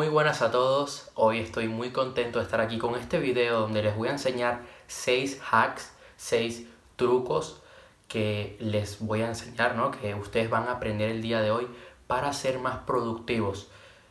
Muy buenas a todos, hoy estoy muy contento de estar aquí con este video donde les voy a enseñar 6 hacks, 6 trucos que les voy a enseñar, ¿no? que ustedes van a aprender el día de hoy para ser más productivos.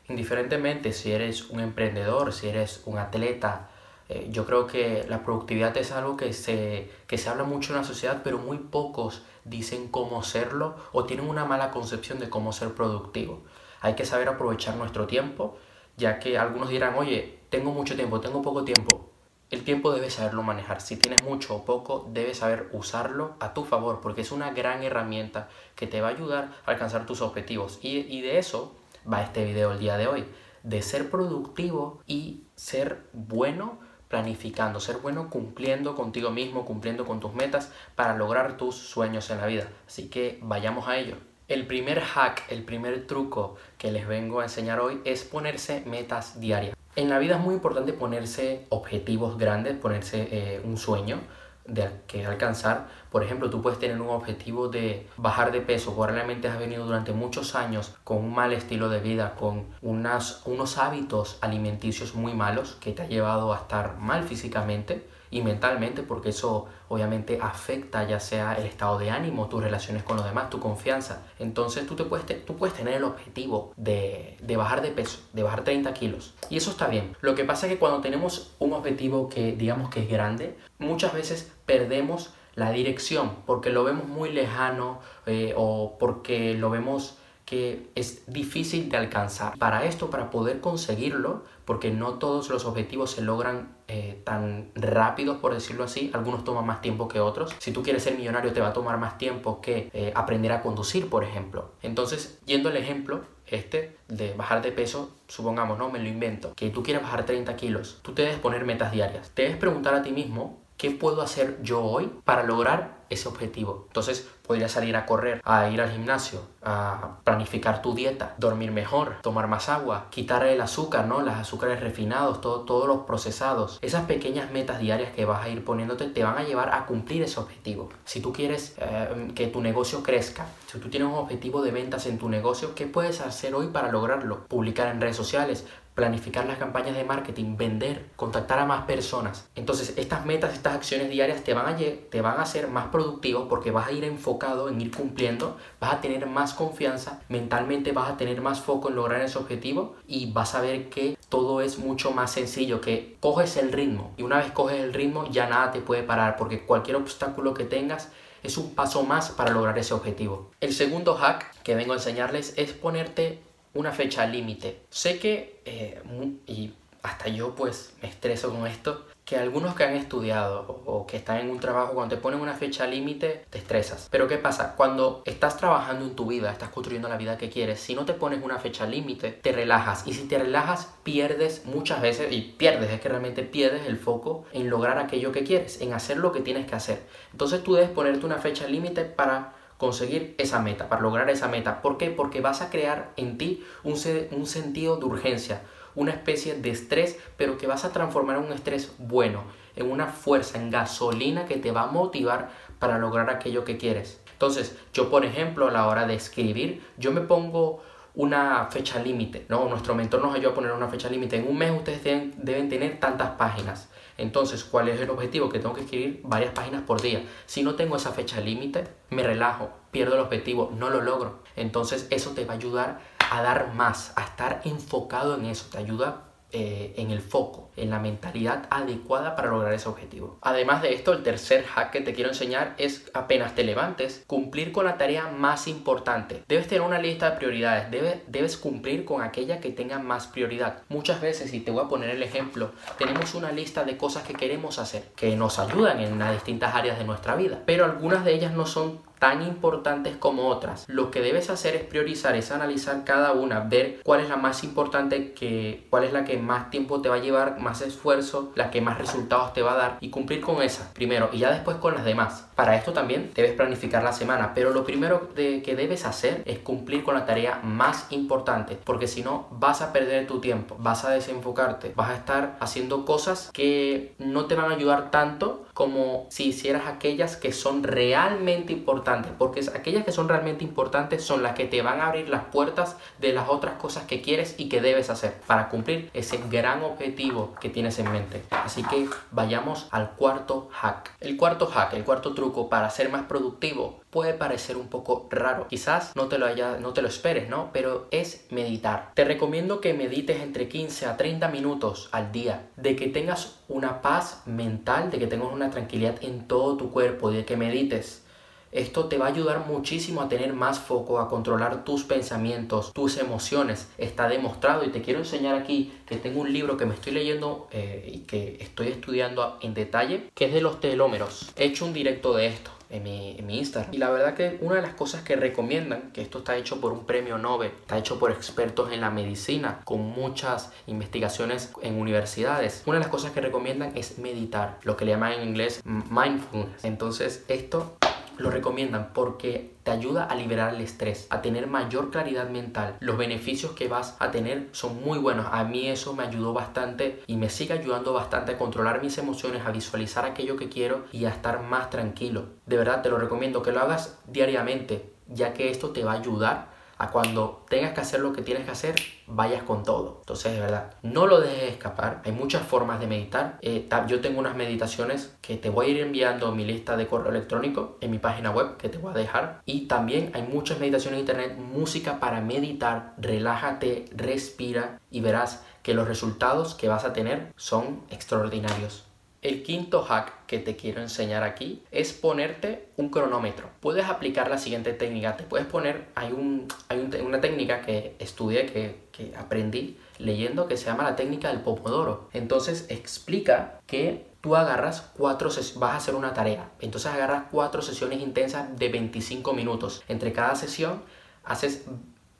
Indiferentemente si eres un emprendedor, si eres un atleta, eh, yo creo que la productividad es algo que se, que se habla mucho en la sociedad, pero muy pocos dicen cómo serlo o tienen una mala concepción de cómo ser productivo. Hay que saber aprovechar nuestro tiempo, ya que algunos dirán, oye, tengo mucho tiempo, tengo poco tiempo. El tiempo debes saberlo manejar. Si tienes mucho o poco, debes saber usarlo a tu favor, porque es una gran herramienta que te va a ayudar a alcanzar tus objetivos. Y, y de eso va este video el día de hoy, de ser productivo y ser bueno planificando, ser bueno cumpliendo contigo mismo, cumpliendo con tus metas para lograr tus sueños en la vida. Así que vayamos a ello. El primer hack, el primer truco que les vengo a enseñar hoy es ponerse metas diarias. En la vida es muy importante ponerse objetivos grandes, ponerse eh, un sueño de que alcanzar. Por ejemplo, tú puedes tener un objetivo de bajar de peso, probablemente has venido durante muchos años con un mal estilo de vida, con unas, unos hábitos alimenticios muy malos que te ha llevado a estar mal físicamente y mentalmente, porque eso obviamente afecta ya sea el estado de ánimo, tus relaciones con los demás, tu confianza. Entonces tú, te puedes, tú puedes tener el objetivo de, de bajar de peso, de bajar 30 kilos. Y eso está bien. Lo que pasa es que cuando tenemos un objetivo que digamos que es grande, muchas veces perdemos la dirección porque lo vemos muy lejano eh, o porque lo vemos que es difícil de alcanzar. Para esto, para poder conseguirlo, porque no todos los objetivos se logran eh, tan rápidos, por decirlo así, algunos toman más tiempo que otros. Si tú quieres ser millonario, te va a tomar más tiempo que eh, aprender a conducir, por ejemplo. Entonces, yendo al ejemplo, este de bajar de peso, supongamos, no me lo invento, que tú quieres bajar 30 kilos, tú te debes poner metas diarias. Te debes preguntar a ti mismo, ¿qué puedo hacer yo hoy para lograr ese objetivo. Entonces podrías salir a correr, a ir al gimnasio, a planificar tu dieta, dormir mejor, tomar más agua, quitar el azúcar, ¿no? Los azúcares refinados, todo, todos los procesados. Esas pequeñas metas diarias que vas a ir poniéndote te van a llevar a cumplir ese objetivo. Si tú quieres eh, que tu negocio crezca, si tú tienes un objetivo de ventas en tu negocio, ¿qué puedes hacer hoy para lograrlo? Publicar en redes sociales, planificar las campañas de marketing, vender, contactar a más personas. Entonces, estas metas, estas acciones diarias te van a, te van a hacer más productivo porque vas a ir enfocado en ir cumpliendo, vas a tener más confianza, mentalmente vas a tener más foco en lograr ese objetivo y vas a ver que todo es mucho más sencillo, que coges el ritmo y una vez coges el ritmo ya nada te puede parar porque cualquier obstáculo que tengas es un paso más para lograr ese objetivo. El segundo hack que vengo a enseñarles es ponerte una fecha límite. Sé que, eh, y hasta yo pues me estreso con esto, que algunos que han estudiado o que están en un trabajo, cuando te ponen una fecha límite, te estresas. Pero ¿qué pasa? Cuando estás trabajando en tu vida, estás construyendo la vida que quieres, si no te pones una fecha límite, te relajas. Y si te relajas, pierdes muchas veces, y pierdes, es que realmente pierdes el foco en lograr aquello que quieres, en hacer lo que tienes que hacer. Entonces tú debes ponerte una fecha límite para conseguir esa meta, para lograr esa meta. ¿Por qué? Porque vas a crear en ti un, un sentido de urgencia, una especie de estrés, pero que vas a transformar en un estrés bueno, en una fuerza, en gasolina que te va a motivar para lograr aquello que quieres. Entonces, yo por ejemplo, a la hora de escribir, yo me pongo una fecha límite, ¿no? Nuestro mentor nos ayuda a poner una fecha límite. En un mes ustedes deben, deben, tener tantas páginas. Entonces, ¿cuál es el objetivo? Que tengo que escribir varias páginas por día. Si no tengo esa fecha límite, me relajo, pierdo el objetivo, no lo logro. Entonces, eso te va a ayudar a dar más, a estar enfocado en eso. Te ayuda eh, en el foco, en la mentalidad adecuada para lograr ese objetivo. Además de esto, el tercer hack que te quiero enseñar es apenas te levantes, cumplir con la tarea más importante. Debes tener una lista de prioridades, debes, debes cumplir con aquella que tenga más prioridad. Muchas veces, y te voy a poner el ejemplo, tenemos una lista de cosas que queremos hacer, que nos ayudan en las distintas áreas de nuestra vida, pero algunas de ellas no son tan importantes como otras. Lo que debes hacer es priorizar, es analizar cada una, ver cuál es la más importante, que, cuál es la que más tiempo te va a llevar, más esfuerzo, la que más resultados te va a dar y cumplir con esa primero y ya después con las demás. Para esto también debes planificar la semana, pero lo primero de, que debes hacer es cumplir con la tarea más importante, porque si no vas a perder tu tiempo, vas a desenfocarte, vas a estar haciendo cosas que no te van a ayudar tanto como si hicieras aquellas que son realmente importantes, porque aquellas que son realmente importantes son las que te van a abrir las puertas de las otras cosas que quieres y que debes hacer para cumplir ese gran objetivo que tienes en mente. Así que vayamos al cuarto hack. El cuarto hack, el cuarto truco para ser más productivo puede parecer un poco raro. Quizás no te lo haya, no te lo esperes, ¿no? Pero es meditar. Te recomiendo que medites entre 15 a 30 minutos al día, de que tengas una paz mental, de que tengas una tranquilidad en todo tu cuerpo, de que medites. Esto te va a ayudar muchísimo a tener más foco, a controlar tus pensamientos, tus emociones. Está demostrado y te quiero enseñar aquí que tengo un libro que me estoy leyendo eh, y que estoy estudiando en detalle, que es de los telómeros. He hecho un directo de esto en mi, en mi, Instagram. Y la verdad que una de las cosas que recomiendan, que esto está hecho por un premio Nobel, está hecho por expertos en la medicina, con muchas investigaciones en universidades, una de las cosas que recomiendan es meditar, lo que le llaman en inglés mindfulness. Entonces esto lo recomiendan porque te ayuda a liberar el estrés, a tener mayor claridad mental. Los beneficios que vas a tener son muy buenos. A mí eso me ayudó bastante y me sigue ayudando bastante a controlar mis emociones, a visualizar aquello que quiero y a estar más tranquilo. De verdad te lo recomiendo que lo hagas diariamente, ya que esto te va a ayudar a cuando tengas que hacer lo que tienes que hacer, vayas con todo. Entonces, de verdad, no lo dejes escapar. Hay muchas formas de meditar. Eh, yo tengo unas meditaciones que te voy a ir enviando en mi lista de correo electrónico en mi página web que te voy a dejar. Y también hay muchas meditaciones en internet, música para meditar. Relájate, respira y verás que los resultados que vas a tener son extraordinarios. El quinto hack que te quiero enseñar aquí es ponerte un cronómetro. Puedes aplicar la siguiente técnica. Te puedes poner, hay, un, hay una técnica que estudié, que, que aprendí leyendo, que se llama la técnica del pomodoro. Entonces explica que tú agarras cuatro vas a hacer una tarea. Entonces agarras cuatro sesiones intensas de 25 minutos. Entre cada sesión haces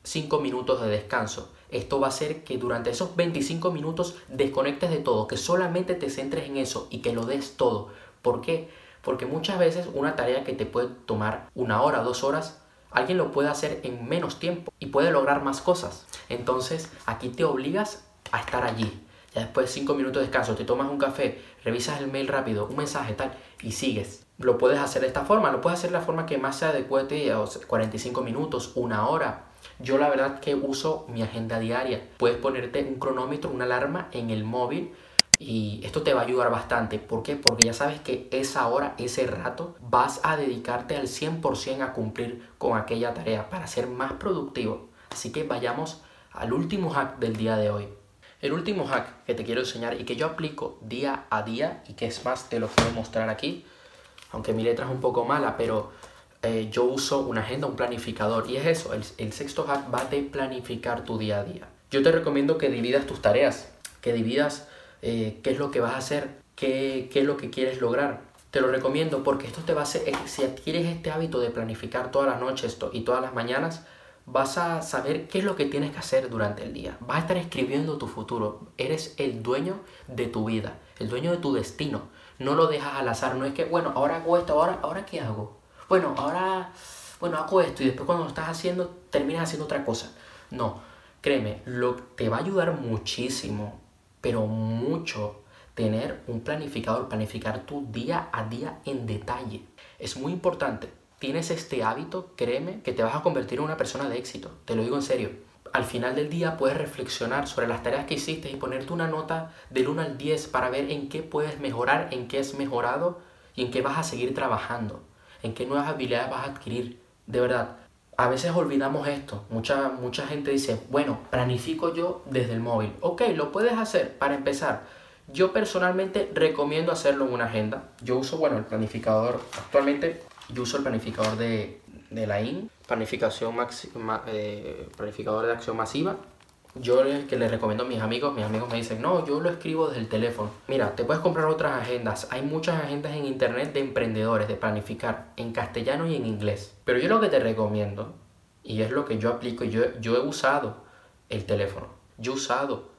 5 minutos de descanso. Esto va a hacer que durante esos 25 minutos desconectes de todo, que solamente te centres en eso y que lo des todo. ¿Por qué? Porque muchas veces una tarea que te puede tomar una hora, dos horas, alguien lo puede hacer en menos tiempo y puede lograr más cosas. Entonces aquí te obligas a estar allí. Ya después de 5 minutos de descanso, te tomas un café, revisas el mail rápido, un mensaje tal y sigues. Lo puedes hacer de esta forma, lo puedes hacer de la forma que más se adecue a ti, 45 minutos, una hora, yo la verdad que uso mi agenda diaria. Puedes ponerte un cronómetro, una alarma en el móvil y esto te va a ayudar bastante. ¿Por qué? Porque ya sabes que esa hora, ese rato, vas a dedicarte al 100% a cumplir con aquella tarea para ser más productivo. Así que vayamos al último hack del día de hoy. El último hack que te quiero enseñar y que yo aplico día a día y que es más te lo quiero mostrar aquí, aunque mi letra es un poco mala, pero eh, yo uso una agenda, un planificador. Y es eso, el, sexto hack va de planificar tu día a día. Yo te recomiendo que dividas tus tareas, que dividas eh, qué es lo que vas a hacer, qué, qué es lo que quieres lograr. Te lo recomiendo porque esto te va a hacer, eh, si adquieres este hábito de planificar todas las noches y todas las mañanas, vas a saber qué es lo que tienes que hacer durante el día. Vas a estar escribiendo tu futuro. Eres el dueño de tu vida, el dueño de tu destino. No lo dejas al azar. No es que, bueno, ahora hago esto, ahora, ahora qué hago bueno, ahora, bueno, hago esto y después cuando lo estás haciendo, terminas haciendo otra cosa. No, créeme, lo, te va a ayudar muchísimo, pero mucho, tener un planificador, planificar tu día a día en detalle. Es muy importante. Tienes este hábito, créeme, que te vas a convertir en una persona de éxito. Te lo digo en serio. Al final del día puedes reflexionar sobre las tareas que hiciste y ponerte una nota del 1 al 10 para ver en qué puedes mejorar, en qué has mejorado y en qué vas a seguir trabajando en qué nuevas habilidades vas a adquirir. De verdad, a veces olvidamos esto. Mucha, mucha gente dice, bueno, planifico yo desde el móvil. Ok, lo puedes hacer para empezar. Yo personalmente recomiendo hacerlo en una agenda. Yo uso, bueno, el planificador. Actualmente yo uso el planificador de, de la IN, planificación eh, planificador de acción masiva yo que le recomiendo a mis amigos, mis amigos me dicen, no, yo lo escribo desde el teléfono. Mira, te puedes comprar otras agendas. Hay muchas agendas en internet de emprendedores, de planificar, en castellano y en inglés. Pero yo lo que te recomiendo, y es lo que yo aplico, yo, yo he usado el teléfono, yo he usado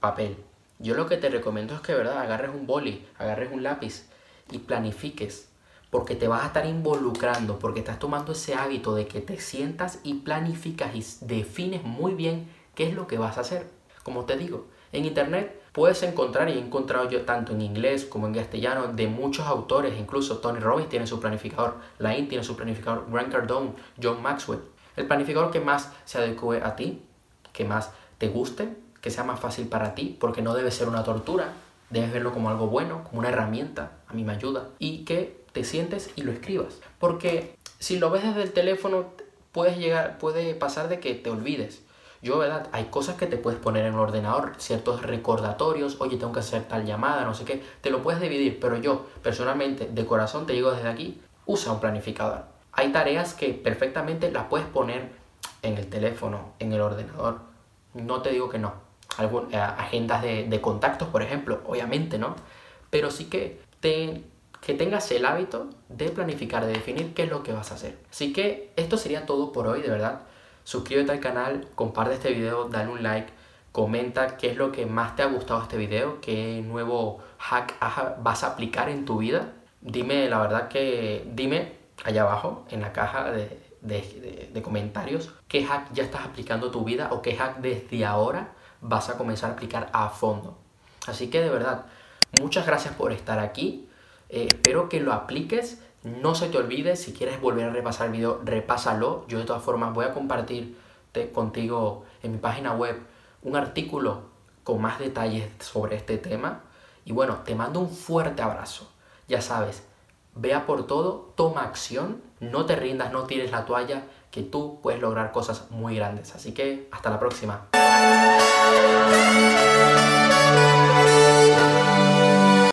papel. Yo lo que te recomiendo es que, ¿verdad? Agarres un boli, agarres un lápiz y planifiques. Porque te vas a estar involucrando, porque estás tomando ese hábito de que te sientas y planificas y defines muy bien ¿Qué es lo que vas a hacer? Como te digo, en internet puedes encontrar, y he encontrado yo tanto en inglés como en castellano, de muchos autores, incluso Tony Robbins tiene su planificador, Lain tiene su planificador, Grant Cardone, John Maxwell. El planificador que más se adecue a ti, que más te guste, que sea más fácil para ti, porque no debe ser una tortura, debes verlo como algo bueno, como una herramienta, a mí me ayuda, y que te sientes y lo escribas. Porque si lo ves desde el teléfono, puedes llegar, puede pasar de que te olvides. Yo, ¿verdad? Hay cosas que te puedes poner en el ordenador, ciertos recordatorios, oye, tengo que hacer tal llamada, no sé qué, te lo puedes dividir, pero yo, personalmente, de corazón, te digo desde aquí, usa un planificador. Hay tareas que perfectamente las puedes poner en el teléfono, en el ordenador. No te digo que no. Algún, eh, agendas de, de contactos, por ejemplo, obviamente, ¿no? Pero sí que te que tengas el hábito de planificar, de definir qué es lo que vas a hacer. Así que esto sería todo por hoy, de verdad. Suscríbete al canal, comparte este video, dale un like, comenta qué es lo que más te ha gustado este video, qué nuevo hack vas a aplicar en tu vida. Dime la verdad que, dime allá abajo en la caja de, de, comentarios qué hack ya estás aplicando en tu vida o qué hack desde ahora vas a comenzar a aplicar a fondo. Así que de verdad, muchas gracias por estar aquí. Eh, espero que lo apliques. No se te olvide, si quieres volver a repasar el video, repásalo. Yo de todas formas voy a compartir contigo en mi página web un artículo con más detalles sobre este tema. Y bueno, te mando un fuerte abrazo. Ya sabes, vea por todo, toma acción, no te rindas, no tires la toalla, que tú puedes lograr cosas muy grandes. Así que hasta la próxima.